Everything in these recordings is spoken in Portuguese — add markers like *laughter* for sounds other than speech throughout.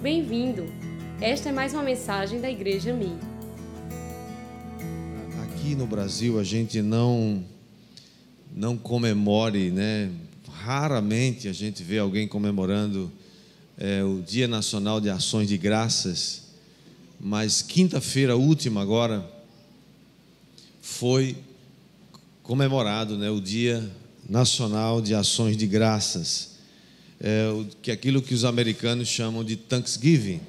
Bem-vindo! Esta é mais uma mensagem da Igreja Mi. Aqui no Brasil a gente não não comemore, né? Raramente a gente vê alguém comemorando é, o Dia Nacional de Ações de Graças, mas quinta-feira última agora foi comemorado, né? O Dia Nacional de Ações de Graças é, que aquilo que os americanos chamam de Thanksgiving.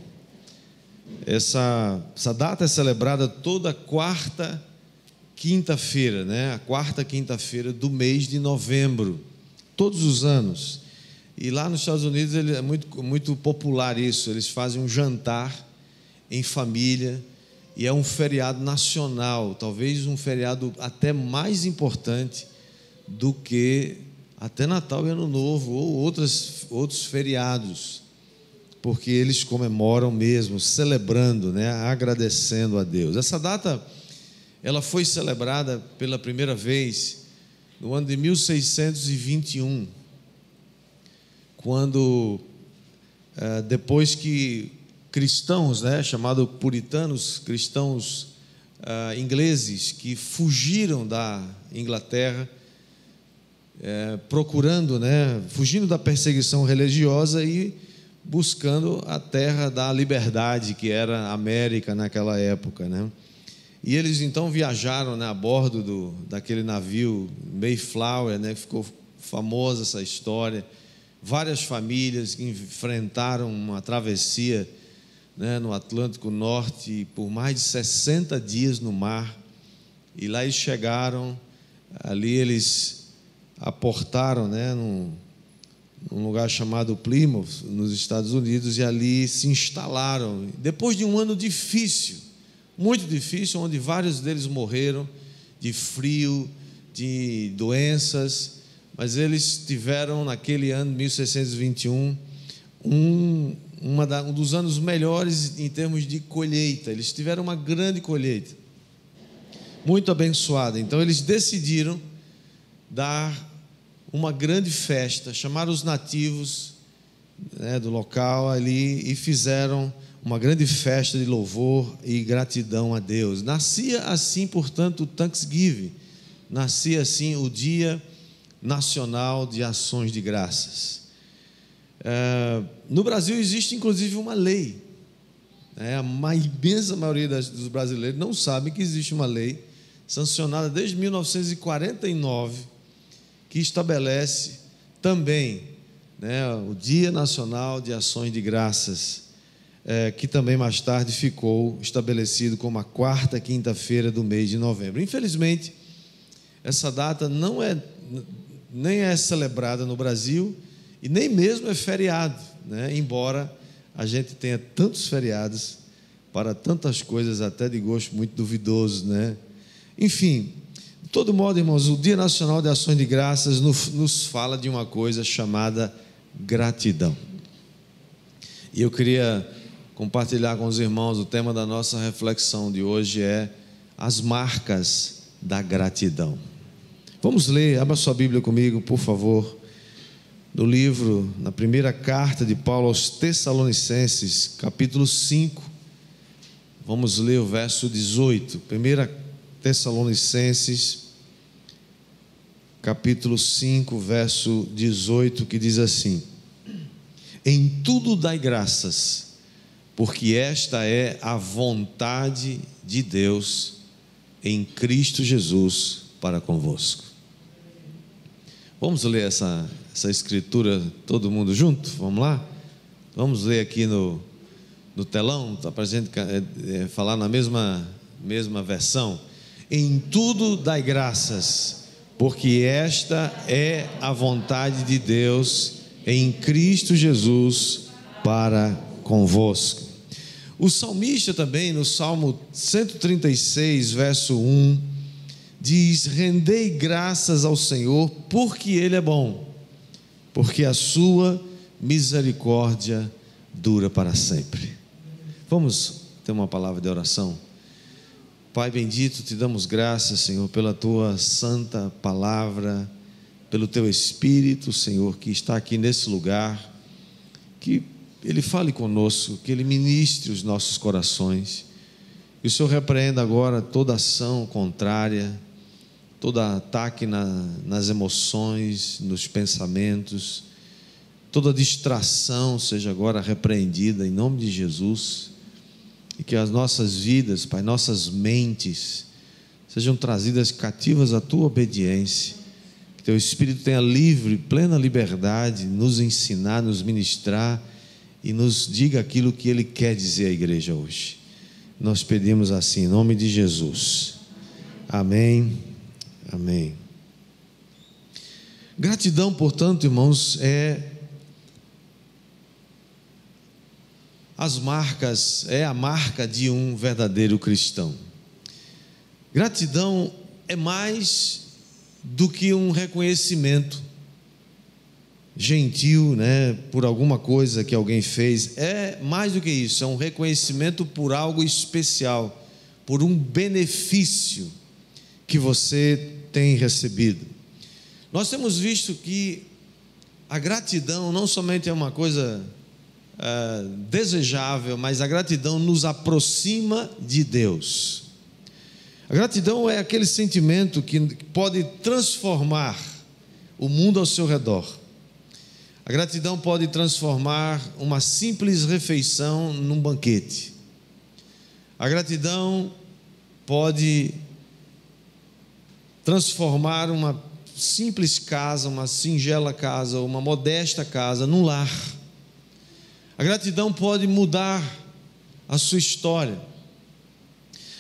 Essa, essa data é celebrada toda quarta quinta-feira, né? A quarta quinta-feira do mês de novembro, todos os anos. E lá nos Estados Unidos ele é muito, muito popular isso. Eles fazem um jantar em família e é um feriado nacional, talvez um feriado até mais importante do que até Natal e Ano Novo, ou outras, outros feriados, porque eles comemoram mesmo, celebrando, né, agradecendo a Deus. Essa data, ela foi celebrada pela primeira vez no ano de 1621, quando, é, depois que cristãos, né, chamados puritanos, cristãos uh, ingleses, que fugiram da Inglaterra, é, procurando, né, fugindo da perseguição religiosa e buscando a terra da liberdade, que era a América naquela época. Né? E eles então viajaram né, a bordo do, daquele navio Mayflower, né, ficou famosa essa história. Várias famílias que enfrentaram uma travessia né, no Atlântico Norte por mais de 60 dias no mar. E lá eles chegaram, ali eles aportaram né, num, num lugar chamado Plymouth, nos Estados Unidos, e ali se instalaram. Depois de um ano difícil, muito difícil, onde vários deles morreram de frio, de doenças, mas eles tiveram naquele ano, 1621, um, da, um dos anos melhores em termos de colheita. Eles tiveram uma grande colheita, muito abençoada. Então eles decidiram dar uma grande festa, chamaram os nativos né, do local ali e fizeram uma grande festa de louvor e gratidão a Deus. Nascia assim, portanto, o Thanksgiving, nascia assim o Dia Nacional de Ações de Graças. É, no Brasil existe inclusive uma lei. É, a imensa maioria dos brasileiros não sabe que existe uma lei sancionada desde 1949 que estabelece também né, o Dia Nacional de Ações de Graças, é, que também mais tarde ficou estabelecido como a quarta quinta-feira do mês de novembro. Infelizmente, essa data não é nem é celebrada no Brasil e nem mesmo é feriado, né? embora a gente tenha tantos feriados para tantas coisas até de gosto muito duvidoso, né? Enfim, de todo modo, irmãos, o Dia Nacional de Ações de Graças nos fala de uma coisa chamada gratidão. E eu queria compartilhar com os irmãos o tema da nossa reflexão de hoje é as marcas da gratidão. Vamos ler, abra sua Bíblia comigo, por favor, no livro, na primeira carta de Paulo aos Tessalonicenses, capítulo 5. Vamos ler o verso 18. Primeira Tessalonicenses, capítulo 5, verso 18, que diz assim: Em tudo dai graças, porque esta é a vontade de Deus em Cristo Jesus para convosco. Vamos ler essa, essa escritura todo mundo junto? Vamos lá? Vamos ler aqui no, no telão, está para a gente é, é, falar na mesma, mesma versão. Em tudo dai graças, porque esta é a vontade de Deus em Cristo Jesus para convosco. O salmista também, no Salmo 136, verso 1, diz: Rendei graças ao Senhor, porque Ele é bom, porque a sua misericórdia dura para sempre. Vamos ter uma palavra de oração? Pai bendito, te damos graças, Senhor, pela tua santa palavra, pelo teu Espírito, Senhor, que está aqui nesse lugar, que Ele fale conosco, que Ele ministre os nossos corações. E o Senhor repreenda agora toda ação contrária, todo ataque na, nas emoções, nos pensamentos, toda distração seja agora repreendida em nome de Jesus. E que as nossas vidas, Pai, nossas mentes, sejam trazidas cativas à tua obediência. Que teu Espírito tenha livre, plena liberdade, nos ensinar, nos ministrar e nos diga aquilo que Ele quer dizer à igreja hoje. Nós pedimos assim, em nome de Jesus. Amém. Amém. Gratidão, portanto, irmãos, é as marcas, é a marca de um verdadeiro cristão. Gratidão é mais do que um reconhecimento gentil, né, por alguma coisa que alguém fez. É mais do que isso, é um reconhecimento por algo especial, por um benefício que você tem recebido. Nós temos visto que a gratidão não somente é uma coisa é, desejável, mas a gratidão nos aproxima de Deus. A gratidão é aquele sentimento que pode transformar o mundo ao seu redor. A gratidão pode transformar uma simples refeição num banquete. A gratidão pode transformar uma simples casa, uma singela casa, uma modesta casa, num lar. A gratidão pode mudar a sua história.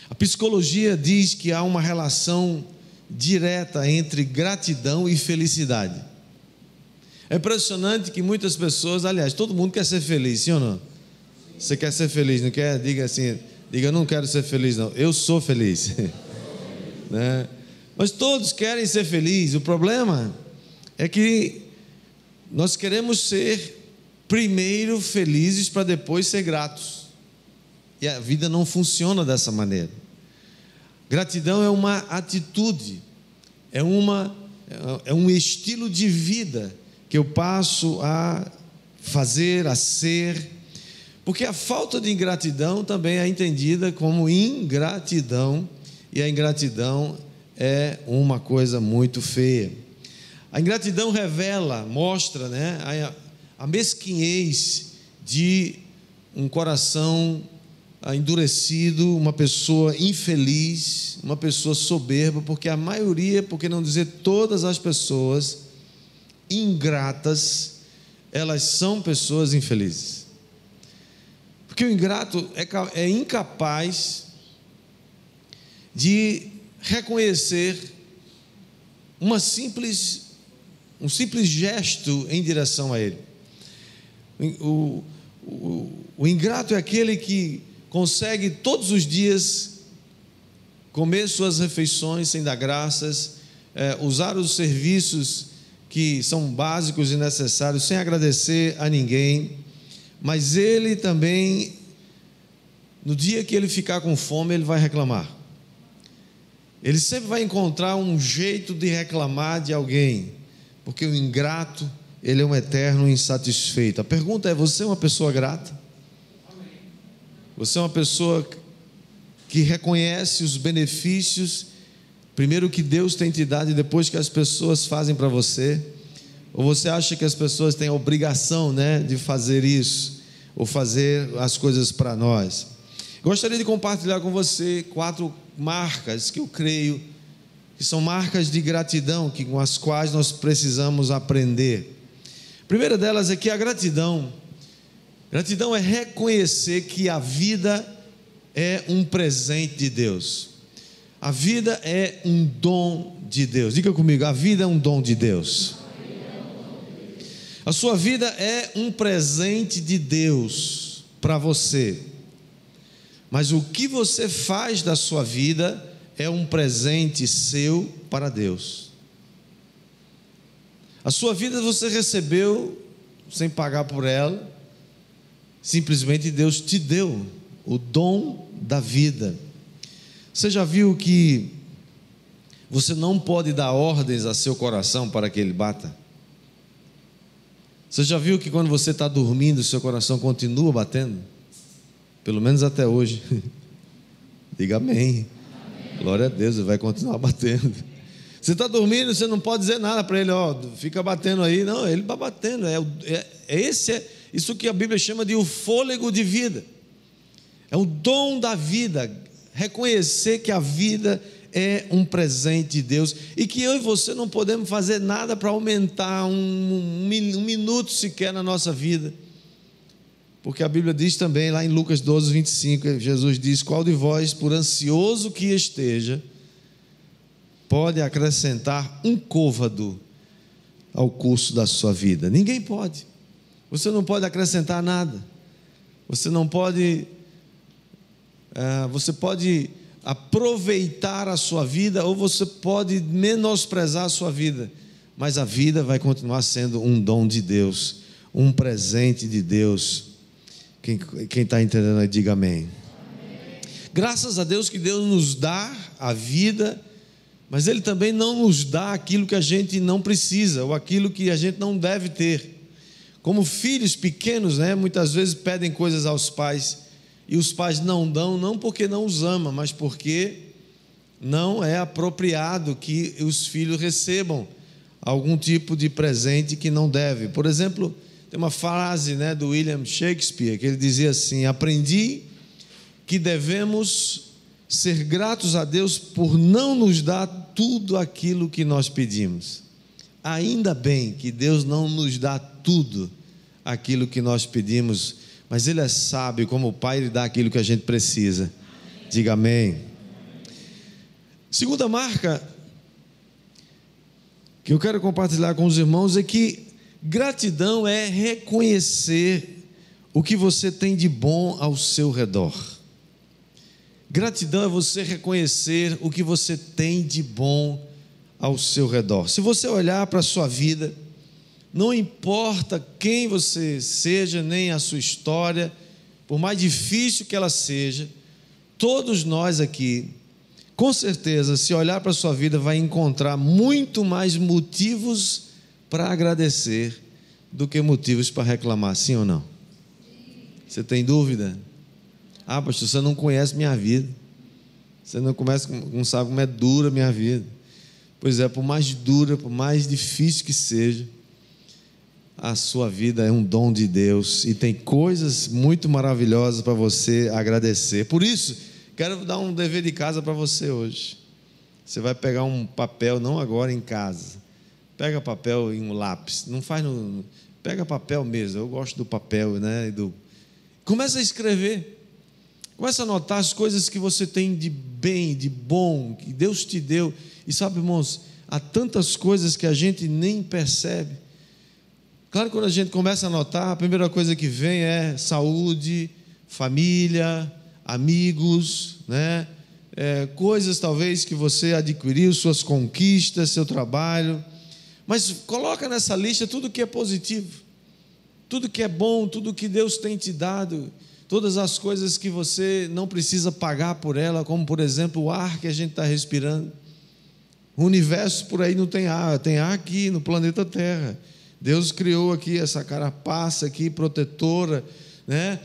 A psicologia diz que há uma relação direta entre gratidão e felicidade. É impressionante que muitas pessoas, aliás, todo mundo quer ser feliz, sim ou não? Você quer ser feliz, não quer? Diga assim, diga, não quero ser feliz, não. Eu sou feliz. *laughs* né? Mas todos querem ser felizes. O problema é que nós queremos ser primeiro felizes para depois ser gratos. E a vida não funciona dessa maneira. Gratidão é uma atitude, é, uma, é um estilo de vida que eu passo a fazer, a ser, porque a falta de ingratidão também é entendida como ingratidão, e a ingratidão é uma coisa muito feia. A ingratidão revela, mostra né, a mesquinhez de um coração endurecido, uma pessoa infeliz, uma pessoa soberba, porque a maioria, por que não dizer todas as pessoas ingratas, elas são pessoas infelizes. Porque o ingrato é, é incapaz de reconhecer uma simples, um simples gesto em direção a ele. O, o, o ingrato é aquele que consegue todos os dias comer suas refeições sem dar graças, é, usar os serviços que são básicos e necessários sem agradecer a ninguém, mas ele também, no dia que ele ficar com fome, ele vai reclamar. Ele sempre vai encontrar um jeito de reclamar de alguém, porque o ingrato, ele é um eterno insatisfeito. A pergunta é: você é uma pessoa grata? Você é uma pessoa que reconhece os benefícios, primeiro que Deus tem te dado e depois que as pessoas fazem para você? Ou você acha que as pessoas têm a obrigação né, de fazer isso, ou fazer as coisas para nós? Gostaria de compartilhar com você quatro marcas que eu creio que são marcas de gratidão que, com as quais nós precisamos aprender. Primeira delas é que a gratidão Gratidão é reconhecer que a vida é um presente de Deus. A vida é um dom de Deus. Diga comigo, a vida é um dom de Deus. A sua vida é um presente de Deus para você. Mas o que você faz da sua vida é um presente seu para Deus. A sua vida você recebeu sem pagar por ela Simplesmente Deus te deu o dom da vida. Você já viu que você não pode dar ordens a seu coração para que ele bata? Você já viu que quando você está dormindo, seu coração continua batendo? Pelo menos até hoje. *laughs* Diga amém. amém. Glória a Deus, vai continuar batendo. Você está dormindo, você não pode dizer nada para ele, ó, fica batendo aí. Não, ele vai batendo. É, é, é esse é isso que a Bíblia chama de o fôlego de vida. É o dom da vida. Reconhecer que a vida é um presente de Deus e que eu e você não podemos fazer nada para aumentar um, um, um, minuto sequer na nossa vida. Porque a Bíblia diz também, lá em Lucas 12, 25, Jesus diz: Qual de vós, por ansioso que esteja, pode acrescentar um côvado ao curso da sua vida? Ninguém pode. Você não pode acrescentar nada. Você não pode. Uh, você pode aproveitar a sua vida ou você pode menosprezar a sua vida, mas a vida vai continuar sendo um dom de Deus, um presente de Deus. Quem está entendendo aí, diga amém. amém. Graças a Deus que Deus nos dá a vida, mas Ele também não nos dá aquilo que a gente não precisa ou aquilo que a gente não deve ter. Como filhos pequenos, né, muitas vezes pedem coisas aos pais e os pais não dão, não porque não os ama, mas porque não é apropriado que os filhos recebam algum tipo de presente que não deve. Por exemplo, tem uma frase né, do William Shakespeare que ele dizia assim: Aprendi que devemos ser gratos a Deus por não nos dar tudo aquilo que nós pedimos. Ainda bem que Deus não nos dá tudo aquilo que nós pedimos mas Ele é sábio, como Pai, Ele dá aquilo que a gente precisa. Diga amém. Segunda marca que eu quero compartilhar com os irmãos é que gratidão é reconhecer o que você tem de bom ao seu redor. Gratidão é você reconhecer o que você tem de bom ao seu redor. Se você olhar para a sua vida, não importa quem você seja, nem a sua história, por mais difícil que ela seja, todos nós aqui, com certeza, se olhar para a sua vida, vai encontrar muito mais motivos para agradecer do que motivos para reclamar, sim ou não? Você tem dúvida? Ah, pastor, você não conhece minha vida. Você não, começa, não sabe como é dura a minha vida. Pois é, por mais dura, por mais difícil que seja, a sua vida é um dom de Deus e tem coisas muito maravilhosas para você agradecer. Por isso, quero dar um dever de casa para você hoje. Você vai pegar um papel, não agora em casa. Pega papel e um lápis. Não faz no. Pega papel mesmo. Eu gosto do papel, né? Do... Começa a escrever. Começa a anotar as coisas que você tem de bem, de bom, que Deus te deu. E sabe, irmãos, há tantas coisas que a gente nem percebe Claro, quando a gente começa a notar, a primeira coisa que vem é saúde, família, amigos, né? É, coisas talvez que você adquiriu, suas conquistas, seu trabalho. Mas coloca nessa lista tudo que é positivo, tudo que é bom, tudo que Deus tem te dado, todas as coisas que você não precisa pagar por ela, como por exemplo o ar que a gente está respirando. O universo por aí não tem ar, tem ar aqui no planeta Terra. Deus criou aqui essa carapaça aqui protetora, né?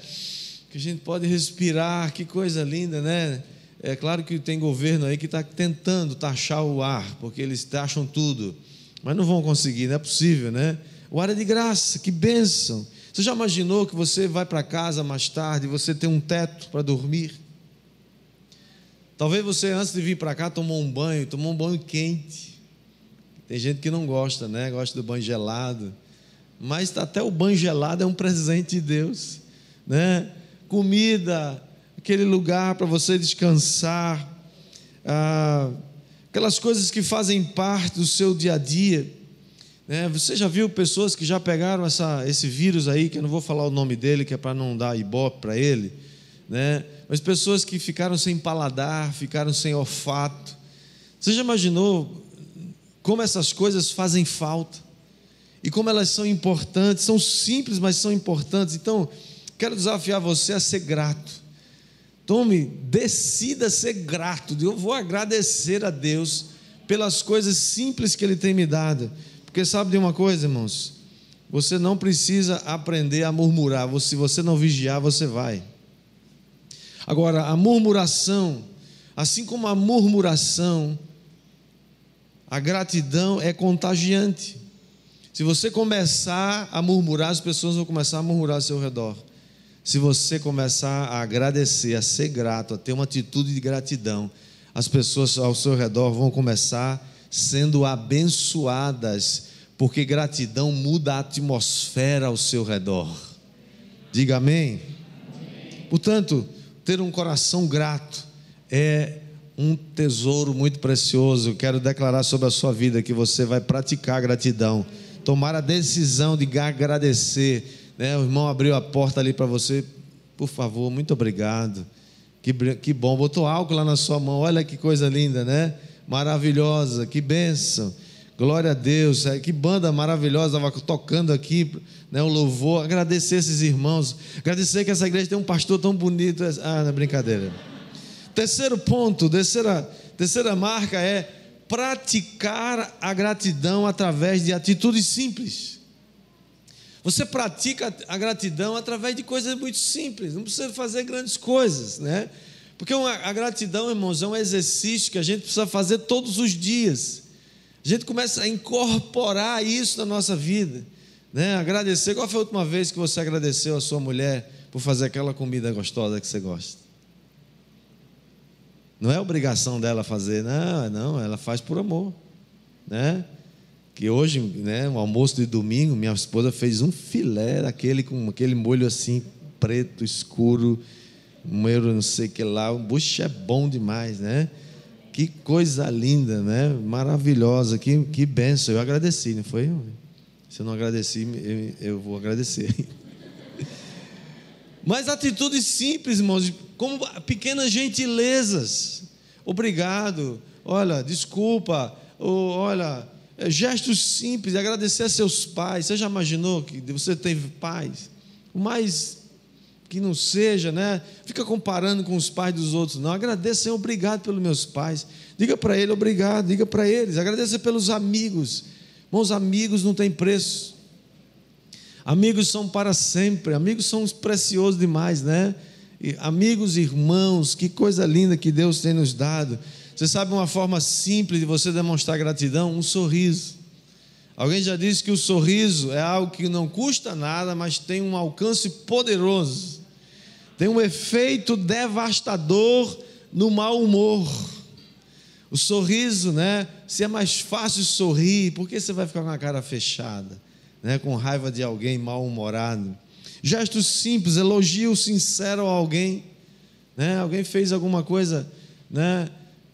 Que a gente pode respirar, que coisa linda, né? É claro que tem governo aí que está tentando taxar o ar, porque eles taxam tudo, mas não vão conseguir, não é possível, né? O ar é de graça, que bênção. Você já imaginou que você vai para casa mais tarde, você tem um teto para dormir? Talvez você antes de vir para cá tomou um banho, tomou um banho quente. Tem gente que não gosta, né? Gosta do banho gelado. Mas até o banho gelado é um presente de Deus, né? Comida, aquele lugar para você descansar, ah, aquelas coisas que fazem parte do seu dia a dia. Né? Você já viu pessoas que já pegaram essa, esse vírus aí, que eu não vou falar o nome dele, que é para não dar ibope para ele, né? mas pessoas que ficaram sem paladar, ficaram sem olfato. Você já imaginou como essas coisas fazem falta e como elas são importantes, são simples, mas são importantes. Então, quero desafiar você a ser grato. Tome, decida ser grato. Eu vou agradecer a Deus pelas coisas simples que Ele tem me dado. Porque sabe de uma coisa, irmãos? você não precisa aprender a murmurar. Se você não vigiar, você vai. Agora, a murmuração, assim como a murmuração, a gratidão é contagiante. Se você começar a murmurar, as pessoas vão começar a murmurar ao seu redor. Se você começar a agradecer, a ser grato, a ter uma atitude de gratidão, as pessoas ao seu redor vão começar sendo abençoadas, porque gratidão muda a atmosfera ao seu redor. Diga amém. Portanto, ter um coração grato é um tesouro muito precioso. Quero declarar sobre a sua vida que você vai praticar gratidão, tomar a decisão de agradecer. Né? O irmão abriu a porta ali para você, por favor, muito obrigado. Que, que bom, botou álcool lá na sua mão, olha que coisa linda, né? Maravilhosa, que bênção. Glória a Deus, é, que banda maravilhosa, estava tocando aqui, né, o louvor. Agradecer esses irmãos, agradecer que essa igreja tem um pastor tão bonito. Ah, não é brincadeira. Terceiro ponto, terceira, terceira marca é praticar a gratidão através de atitudes simples. Você pratica a gratidão através de coisas muito simples, não precisa fazer grandes coisas, né? Porque a gratidão, irmãos, é um exercício que a gente precisa fazer todos os dias. A gente começa a incorporar isso na nossa vida, né? Agradecer. Qual foi a última vez que você agradeceu a sua mulher por fazer aquela comida gostosa que você gosta? Não é obrigação dela fazer, não, não, ela faz por amor, né? Que hoje, né, um almoço de domingo, minha esposa fez um filé daquele com aquele molho assim preto escuro, molho não sei que lá, o bucho é bom demais, né? Que coisa linda, né? Maravilhosa, que, que benção. Eu agradeci, não foi? Se eu não agradeci, eu, eu vou agradecer. *laughs* Mas atitudes simples, irmãos, como pequenas gentilezas. Obrigado, olha, desculpa, olha, é, gestos simples, agradecer a seus pais. Você já imaginou que você teve pais? O mais que não seja, né? Fica comparando com os pais dos outros, não. Agradeça, Senhor, obrigado pelos meus pais. Diga para ele obrigado, diga para eles. Agradeça pelos amigos. Bons amigos não têm preço. Amigos são para sempre, amigos são preciosos demais, né? E amigos, irmãos, que coisa linda que Deus tem nos dado. Você sabe uma forma simples de você demonstrar gratidão? Um sorriso. Alguém já disse que o sorriso é algo que não custa nada, mas tem um alcance poderoso. Tem um efeito devastador no mau humor. O sorriso, né? Se é mais fácil sorrir, por que você vai ficar com a cara fechada? né, com raiva de alguém mal-humorado. Gestos simples, elogio sincero a alguém. Né? Alguém fez alguma coisa, né?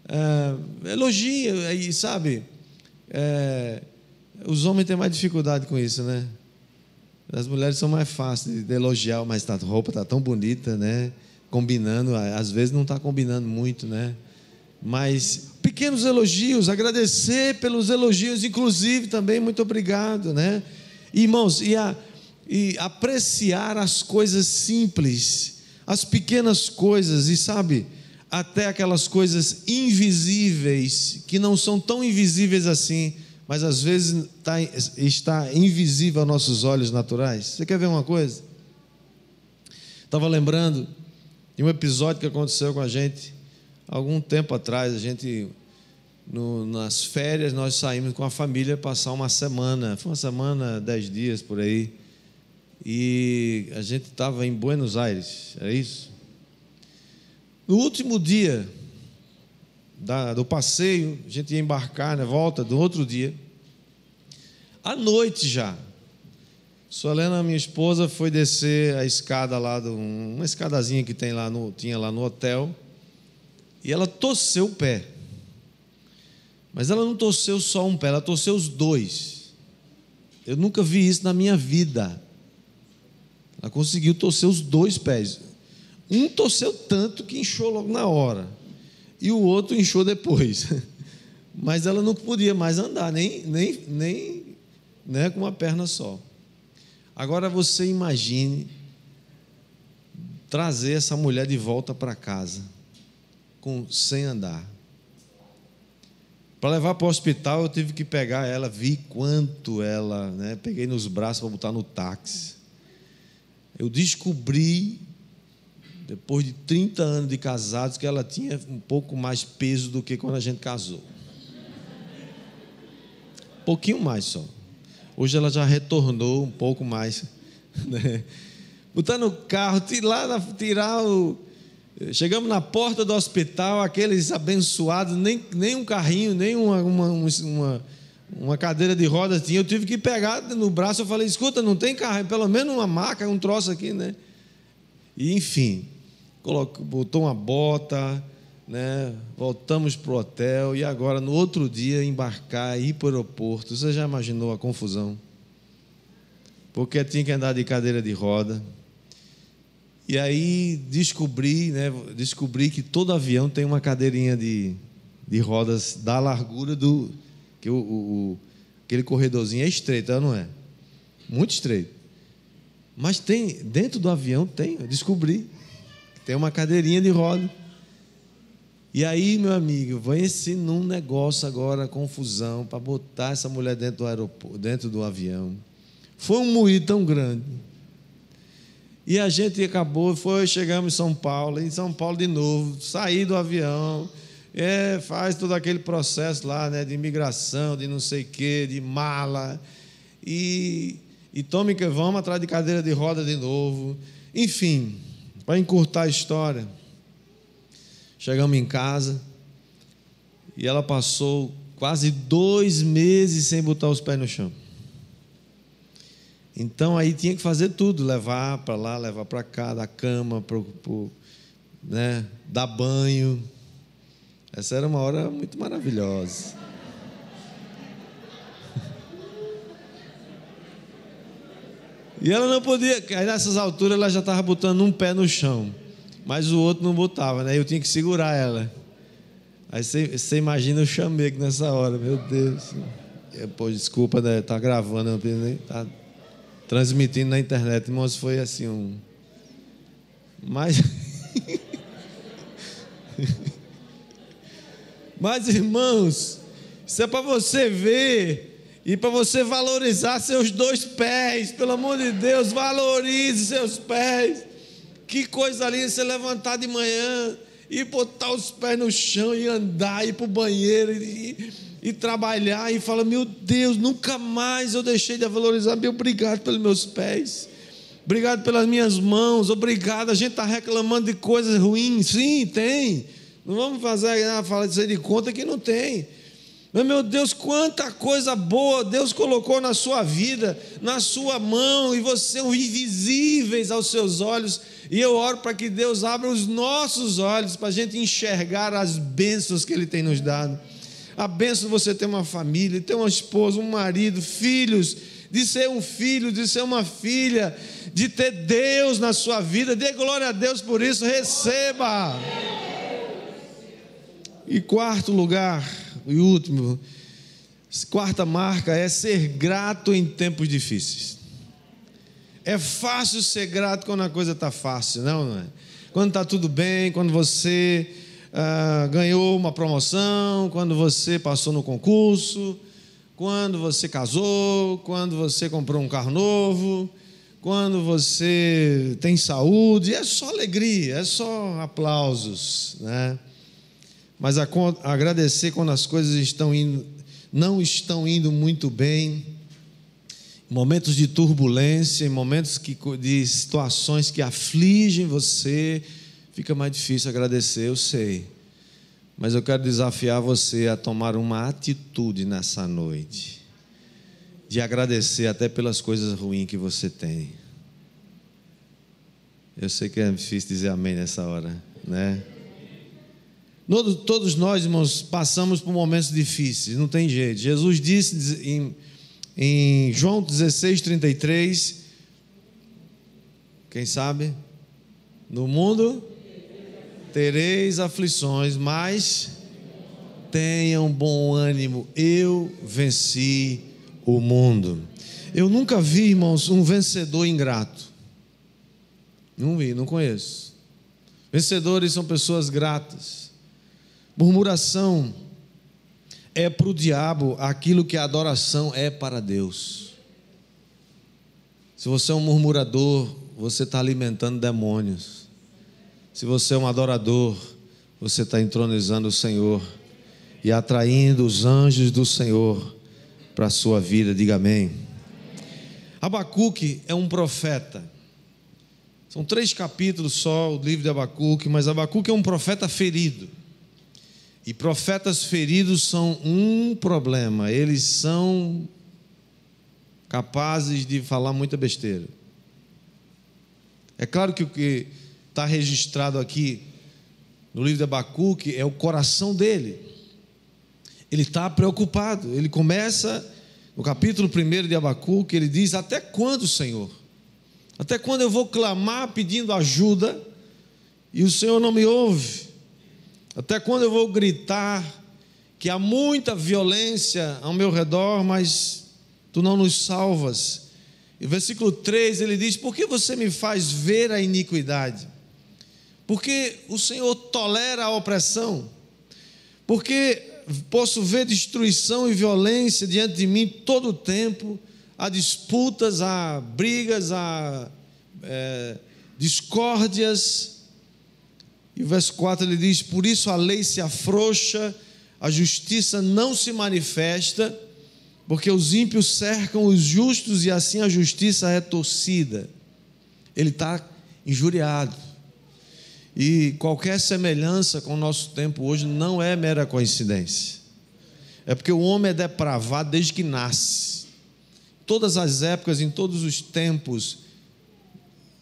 É, elogia, e sabe? É, os homens têm mais dificuldade com isso, né? As mulheres são mais fáceis de elogiar, mas a roupa está tão bonita, né? Combinando, às vezes não está combinando muito, né? Mas pequenos elogios, agradecer pelos elogios, inclusive também muito obrigado, né? Irmãos, e, a, e apreciar as coisas simples, as pequenas coisas, e sabe, até aquelas coisas invisíveis, que não são tão invisíveis assim, mas às vezes está, está invisível aos nossos olhos naturais. Você quer ver uma coisa? Estava lembrando de um episódio que aconteceu com a gente algum tempo atrás. A gente no, nas férias, nós saímos com a família passar uma semana, foi uma semana, dez dias por aí. E a gente estava em Buenos Aires, é isso? No último dia da, do passeio, a gente ia embarcar né, volta do outro dia, à noite já. Solena, minha esposa, foi descer a escada lá, do, uma escadazinha que tem lá no, tinha lá no hotel, e ela torceu o pé. Mas ela não torceu só um pé, ela torceu os dois. Eu nunca vi isso na minha vida. Ela conseguiu torcer os dois pés. Um torceu tanto que inchou logo na hora. E o outro inchou depois. *laughs* Mas ela não podia mais andar, nem, nem, nem né, com uma perna só. Agora você imagine trazer essa mulher de volta para casa, com, sem andar. Para levar para o hospital, eu tive que pegar ela, vi quanto ela, né? Peguei nos braços para botar no táxi. Eu descobri, depois de 30 anos de casados, que ela tinha um pouco mais peso do que quando a gente casou. Um pouquinho mais só. Hoje ela já retornou um pouco mais. *laughs* Né? Botar no carro, tirar, tirar o Chegamos na porta do hospital, aqueles abençoados, nem, nem um carrinho, nem uma, uma, uma, uma cadeira de rodas tinha. Eu tive que pegar no braço. Eu falei: escuta, não tem carro, pelo menos uma maca, um troço aqui, né? E enfim, colocou, botou uma bota, né? voltamos para o hotel e agora no outro dia embarcar, ir para o aeroporto. Você já imaginou a confusão? Porque tinha que andar de cadeira de roda e aí descobri, né, descobri que todo avião tem uma cadeirinha de, de rodas da largura do. que o, o, aquele corredorzinho é estreito, não é? Muito estreito. Mas tem, dentro do avião tem, eu descobri. Tem uma cadeirinha de roda. E aí, meu amigo, vai esse num negócio agora, confusão, para botar essa mulher dentro do aeroporto, dentro do avião. Foi um moído tão grande e a gente acabou, foi, chegamos em São Paulo, em São Paulo de novo, saí do avião, é, faz todo aquele processo lá, né, de imigração, de não sei o quê, de mala, e, e tome que vamos atrás de cadeira de roda de novo. Enfim, para encurtar a história, chegamos em casa e ela passou quase dois meses sem botar os pés no chão. Então aí tinha que fazer tudo, levar para lá, levar para cá, da cama, pro, pro, né, dar banho. Essa era uma hora muito maravilhosa. E ela não podia, aí nessas alturas ela já estava botando um pé no chão, mas o outro não botava, né? Eu tinha que segurar ela. Aí você, imagina o chamego nessa hora, meu Deus. Pô, desculpa, né? Tá gravando, tá transmitindo na internet, irmãos, foi assim um. Mas. *laughs* Mas, irmãos, isso é para você ver e para você valorizar seus dois pés. Pelo amor de Deus, valorize seus pés. Que coisa linda você levantar de manhã e botar os pés no chão e andar, ir para o banheiro e e trabalhar e fala: Meu Deus, nunca mais eu deixei de valorizar. Meu, obrigado pelos meus pés, obrigado pelas minhas mãos, obrigado. A gente está reclamando de coisas ruins, sim, tem. Não vamos fazer ah, falar de conta que não tem. Mas, meu Deus, quanta coisa boa Deus colocou na sua vida, na sua mão, e você são invisíveis aos seus olhos. E eu oro para que Deus abra os nossos olhos para a gente enxergar as bênçãos que Ele tem nos dado. A benção de você ter uma família, ter uma esposa, um marido, filhos, de ser um filho, de ser uma filha, de ter Deus na sua vida. Dê glória a Deus por isso, receba. E quarto lugar, e último, quarta marca é ser grato em tempos difíceis. É fácil ser grato quando a coisa está fácil, não, não é? Quando está tudo bem, quando você ah, ganhou uma promoção, quando você passou no concurso, quando você casou, quando você comprou um carro novo, quando você tem saúde, é só alegria, é só aplausos, né? Mas a, agradecer quando as coisas estão indo, não estão indo muito bem, momentos de turbulência, momentos que, de situações que afligem você, fica mais difícil agradecer, eu sei. Mas eu quero desafiar você a tomar uma atitude nessa noite, de agradecer até pelas coisas ruins que você tem. Eu sei que é difícil dizer amém nessa hora, né? Todos nós, irmãos, passamos por momentos difíceis, não tem jeito. Jesus disse em, em João 16, 33, quem sabe? No mundo tereis aflições, mas tenham bom ânimo, eu venci o mundo. Eu nunca vi, irmãos, um vencedor ingrato. Não vi, não conheço. Vencedores são pessoas gratas. Murmuração é para o diabo aquilo que a adoração é para Deus. Se você é um murmurador, você está alimentando demônios. Se você é um adorador, você está entronizando o Senhor e atraindo os anjos do Senhor para a sua vida. Diga amém. Abacuque é um profeta. São três capítulos só o livro de Abacuque, mas Abacuque é um profeta ferido. E profetas feridos são um problema, eles são capazes de falar muita besteira. É claro que o que está registrado aqui no livro de Abacuque é o coração dele. Ele está preocupado. Ele começa no capítulo 1 de Abacuque, ele diz: Até quando, Senhor? Até quando eu vou clamar pedindo ajuda e o Senhor não me ouve? Até quando eu vou gritar que há muita violência ao meu redor, mas tu não nos salvas? E versículo 3 ele diz: Por que você me faz ver a iniquidade? Porque o Senhor tolera a opressão? Porque posso ver destruição e violência diante de mim todo o tempo? Há disputas, há brigas, há é, discórdias. E verso 4 ele diz: Por isso a lei se afrouxa, a justiça não se manifesta porque os ímpios cercam os justos e assim a justiça é torcida. Ele está injuriado. E qualquer semelhança com o nosso tempo hoje não é mera coincidência. É porque o homem é depravado desde que nasce. Todas as épocas, em todos os tempos,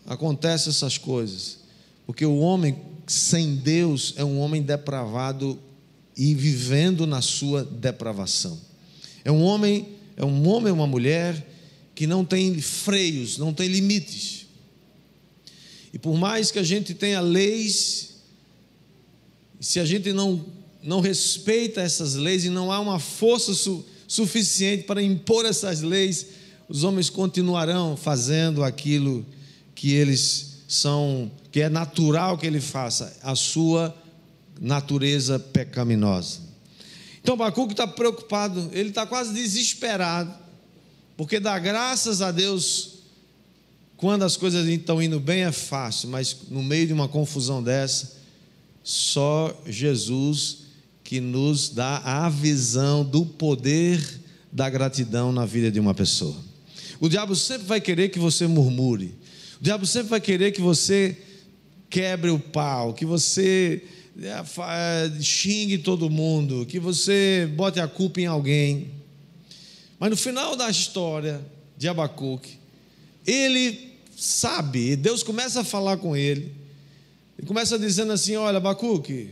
acontecem essas coisas. Porque o homem sem Deus é um homem depravado e vivendo na sua depravação. É um homem, é um homem, uma mulher que não tem freios, não tem limites. E por mais que a gente tenha leis, se a gente não não respeita essas leis e não há uma força su suficiente para impor essas leis, os homens continuarão fazendo aquilo que eles são, que é natural que ele faça, a sua natureza pecaminosa. Então Abacuque está preocupado, ele está quase desesperado, porque dar graças a Deus quando as coisas estão indo bem é fácil, mas no meio de uma confusão dessa, só Jesus que nos dá a visão do poder da gratidão na vida de uma pessoa. O diabo sempre vai querer que você murmure, o diabo sempre vai querer que você quebre o pau, que você é, é, xingue todo mundo, que você bote a culpa em alguém. Mas no final da história de Abacuque, ele sabe, Deus começa a falar com ele, e começa dizendo assim: Olha, Abacuque,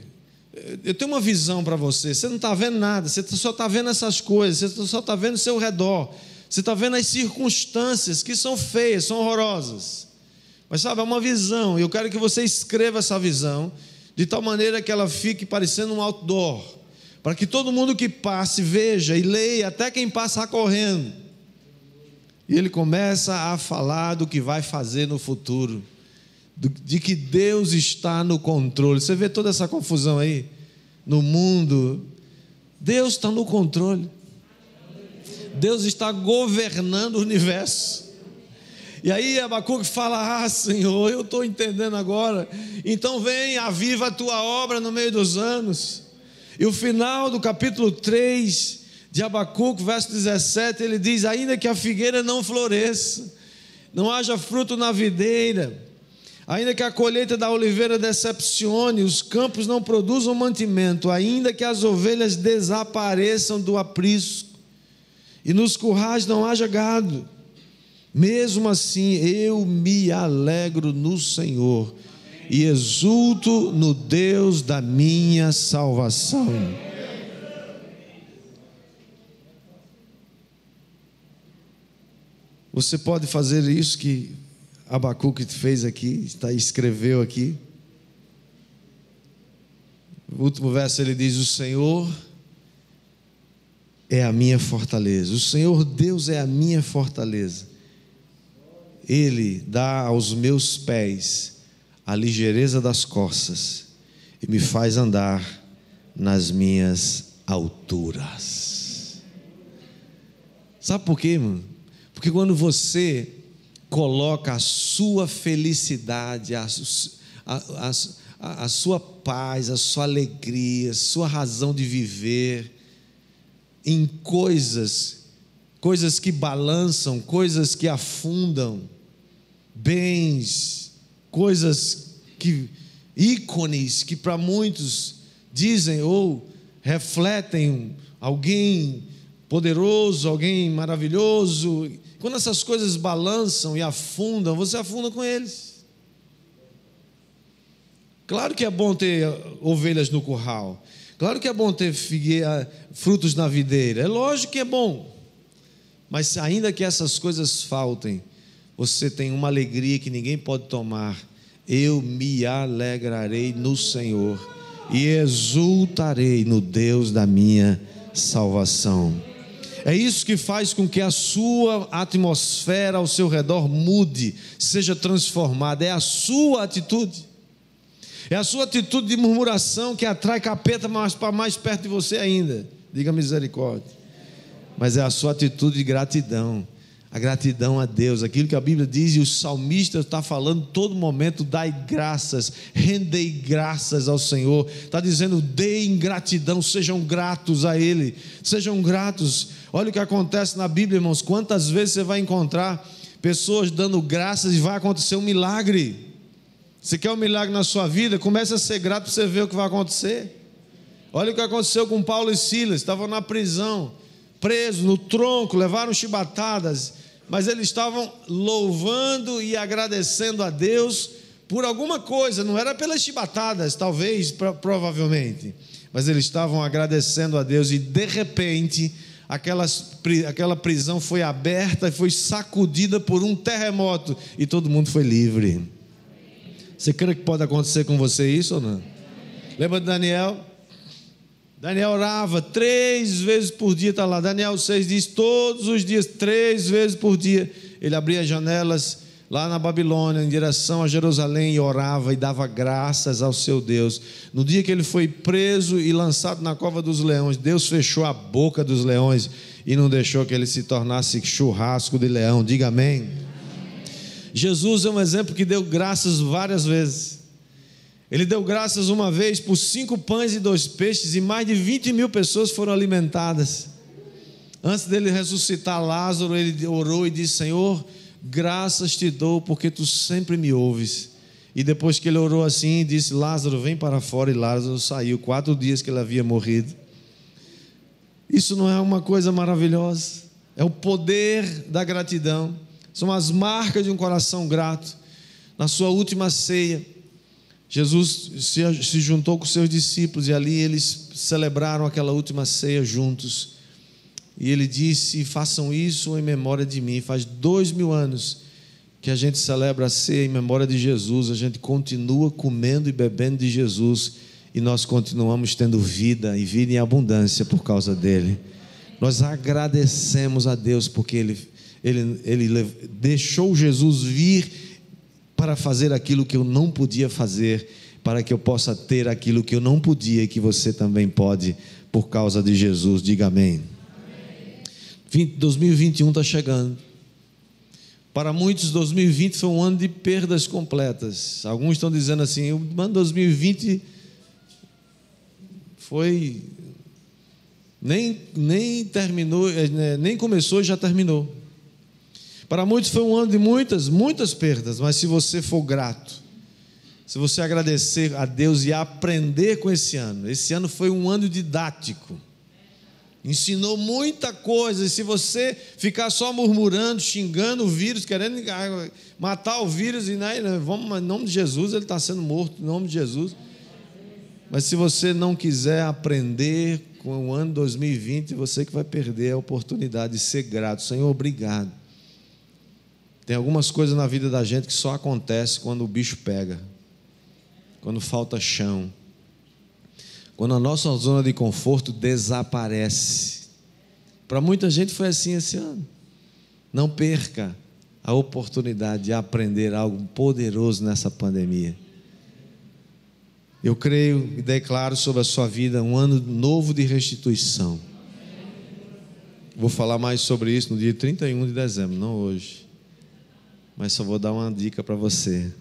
eu tenho uma visão para você, você não está vendo nada, você só está vendo essas coisas, você só está vendo o seu redor, você está vendo as circunstâncias que são feias, são horrorosas. Mas sabe, é uma visão, e eu quero que você escreva essa visão de tal maneira que ela fique parecendo um outdoor, para que todo mundo que passe veja e leia, até quem passa correndo. E ele começa a falar do que vai fazer no futuro, de que Deus está no controle. Você vê toda essa confusão aí no mundo. Deus está no controle. Deus está governando o universo. E aí Abacuque fala: Ah, Senhor, eu estou entendendo agora. Então vem, aviva a tua obra no meio dos anos. E o final do capítulo 3 de Abacuque, verso 17, ele diz: Ainda que a figueira não floresça, não haja fruto na videira, ainda que a colheita da oliveira decepcione, os campos não produzam mantimento, ainda que as ovelhas desapareçam do aprisco, e nos currais não haja gado, mesmo assim, eu me alegro no Senhor e exulto no Deus da minha salvação. Você pode fazer isso que Abacuque fez aqui, está, escreveu aqui. O último verso ele diz: O Senhor é a minha fortaleza. O Senhor Deus é a minha fortaleza. Ele dá aos meus pés a ligeireza das costas e me faz andar nas minhas alturas. Sabe por quê, mano? Porque quando você coloca a sua felicidade, a, a, a, a sua paz, a sua alegria, a sua razão de viver em coisas, coisas que balançam, coisas que afundam, bens, coisas que ícones que para muitos dizem ou refletem alguém poderoso, alguém maravilhoso. Quando essas coisas balançam e afundam, você afunda com eles. Claro que é bom ter ovelhas no curral. Claro que é bom ter figueira, frutos na videira. É lógico que é bom. Mas ainda que essas coisas faltem, você tem uma alegria que ninguém pode tomar. Eu me alegrarei no Senhor e exultarei no Deus da minha salvação. É isso que faz com que a sua atmosfera ao seu redor mude, seja transformada. É a sua atitude. É a sua atitude de murmuração que atrai capeta mais para mais perto de você ainda. Diga misericórdia. Mas é a sua atitude de gratidão a gratidão a Deus, aquilo que a Bíblia diz, e o salmista está falando todo momento: dai graças, rendei graças ao Senhor, está dizendo, deem gratidão, sejam gratos a Ele, sejam gratos. Olha o que acontece na Bíblia, irmãos: quantas vezes você vai encontrar pessoas dando graças e vai acontecer um milagre. Você quer um milagre na sua vida? Comece a ser grato para você ver o que vai acontecer. Olha o que aconteceu com Paulo e Silas, estavam na prisão, presos no tronco, levaram chibatadas mas eles estavam louvando e agradecendo a Deus por alguma coisa, não era pelas chibatadas, talvez, provavelmente, mas eles estavam agradecendo a Deus e de repente aquelas, aquela prisão foi aberta e foi sacudida por um terremoto e todo mundo foi livre. Você crê que pode acontecer com você isso ou não? Lembra de Daniel? Daniel orava três vezes por dia, está lá. Daniel 6 diz: todos os dias, três vezes por dia, ele abria as janelas lá na Babilônia, em direção a Jerusalém, e orava e dava graças ao seu Deus. No dia que ele foi preso e lançado na cova dos leões, Deus fechou a boca dos leões e não deixou que ele se tornasse churrasco de leão. Diga amém. Jesus é um exemplo que deu graças várias vezes. Ele deu graças uma vez por cinco pães e dois peixes, e mais de 20 mil pessoas foram alimentadas. Antes dele ressuscitar Lázaro, ele orou e disse: Senhor, graças te dou, porque tu sempre me ouves. E depois que ele orou assim, disse: Lázaro, vem para fora. E Lázaro saiu, quatro dias que ele havia morrido. Isso não é uma coisa maravilhosa? É o poder da gratidão, são as marcas de um coração grato. Na sua última ceia, Jesus se, se juntou com seus discípulos e ali eles celebraram aquela última ceia juntos. E ele disse: Façam isso em memória de mim. Faz dois mil anos que a gente celebra a ceia em memória de Jesus, a gente continua comendo e bebendo de Jesus e nós continuamos tendo vida e vida em abundância por causa dele. Nós agradecemos a Deus porque ele, ele, ele deixou Jesus vir para fazer aquilo que eu não podia fazer, para que eu possa ter aquilo que eu não podia e que você também pode, por causa de Jesus. Diga amém. amém. 2021 está chegando. Para muitos, 2020 foi um ano de perdas completas. Alguns estão dizendo assim: o ano 2020 foi. Nem, nem terminou, eh, né, nem começou e já terminou. Para muitos foi um ano de muitas, muitas perdas, mas se você for grato, se você agradecer a Deus e aprender com esse ano, esse ano foi um ano didático, ensinou muita coisa, e se você ficar só murmurando, xingando o vírus, querendo matar o vírus, e né, vamos, em nome de Jesus, ele está sendo morto, em nome de Jesus. Mas se você não quiser aprender com o ano 2020, você que vai perder a oportunidade de ser grato. Senhor, obrigado tem algumas coisas na vida da gente que só acontece quando o bicho pega, quando falta chão, quando a nossa zona de conforto desaparece. Para muita gente foi assim esse ano. Não perca a oportunidade de aprender algo poderoso nessa pandemia. Eu creio e declaro sobre a sua vida um ano novo de restituição. Vou falar mais sobre isso no dia 31 de dezembro, não hoje. Mas só vou dar uma dica para você.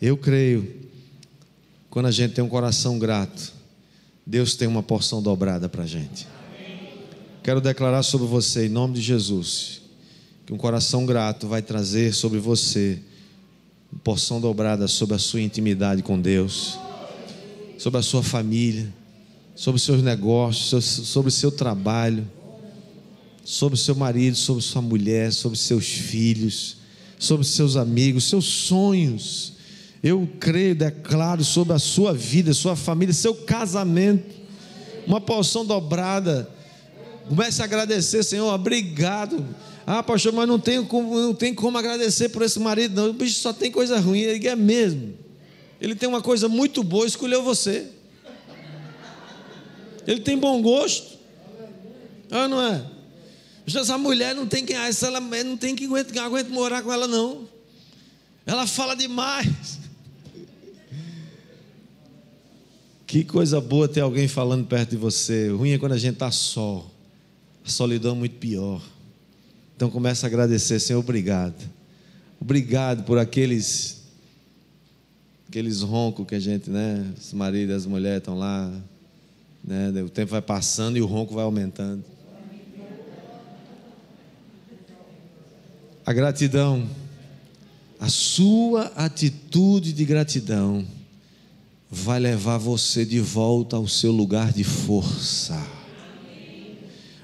Eu creio, quando a gente tem um coração grato, Deus tem uma porção dobrada para a gente. Quero declarar sobre você, em nome de Jesus, que um coração grato vai trazer sobre você porção dobrada sobre a sua intimidade com Deus, sobre a sua família, sobre os seus negócios, sobre o seu trabalho, sobre o seu marido, sobre sua mulher, sobre seus filhos, sobre seus amigos, seus sonhos. Eu creio, declaro sobre a sua vida, sua família, seu casamento, uma porção dobrada. Comece a agradecer, Senhor, obrigado. Ah, pastor, mas não tenho como, não tem como agradecer por esse marido, não. O bicho só tem coisa ruim, ele é mesmo. Ele tem uma coisa muito boa, escolheu você. Ele tem bom gosto. Ah, não é? Essa mulher não tem que, essa ela não tem que aguentar, aguenta morar com ela não. Ela fala demais. Que coisa boa ter alguém falando perto de você. Ruim é quando a gente está só. A solidão é muito pior. Então começa a agradecer, Senhor, obrigado. Obrigado por aqueles aqueles roncos que a gente, né, os maridos as mulheres estão lá, né, o tempo vai passando e o ronco vai aumentando. A gratidão, a sua atitude de gratidão vai levar você de volta ao seu lugar de força.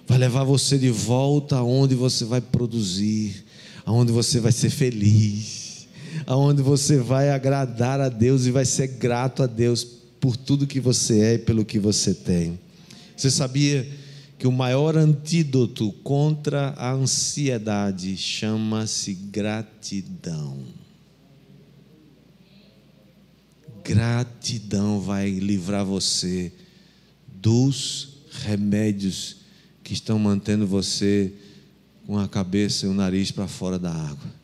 Vai levar você de volta aonde você vai produzir, aonde você vai ser feliz, aonde você vai agradar a Deus e vai ser grato a Deus por tudo que você é e pelo que você tem. Você sabia que o maior antídoto contra a ansiedade chama-se gratidão. Gratidão vai livrar você dos remédios que estão mantendo você com a cabeça e o nariz para fora da água.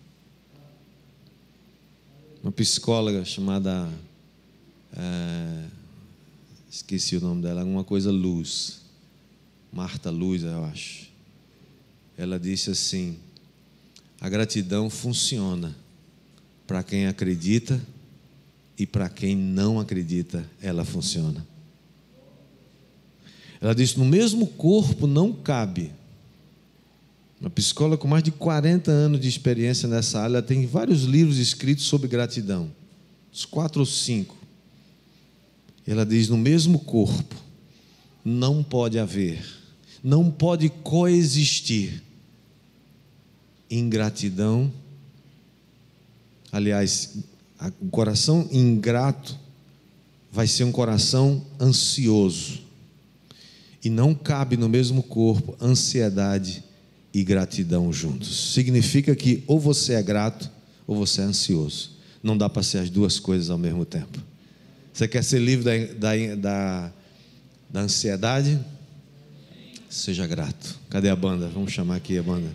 Uma psicóloga chamada. É, esqueci o nome dela, alguma coisa Luz. Marta Luz, eu acho. Ela disse assim: a gratidão funciona para quem acredita e para quem não acredita, ela funciona. Ela disse: no mesmo corpo não cabe. Uma psicóloga com mais de 40 anos de experiência nessa área, ela tem vários livros escritos sobre gratidão, uns quatro ou cinco. Ela diz: no mesmo corpo não pode haver, não pode coexistir ingratidão. Aliás, o coração ingrato vai ser um coração ansioso. E não cabe no mesmo corpo ansiedade e gratidão juntos. Significa que ou você é grato ou você é ansioso. Não dá para ser as duas coisas ao mesmo tempo. Você quer ser livre da, da, da, da ansiedade? Seja grato. Cadê a banda? Vamos chamar aqui a banda.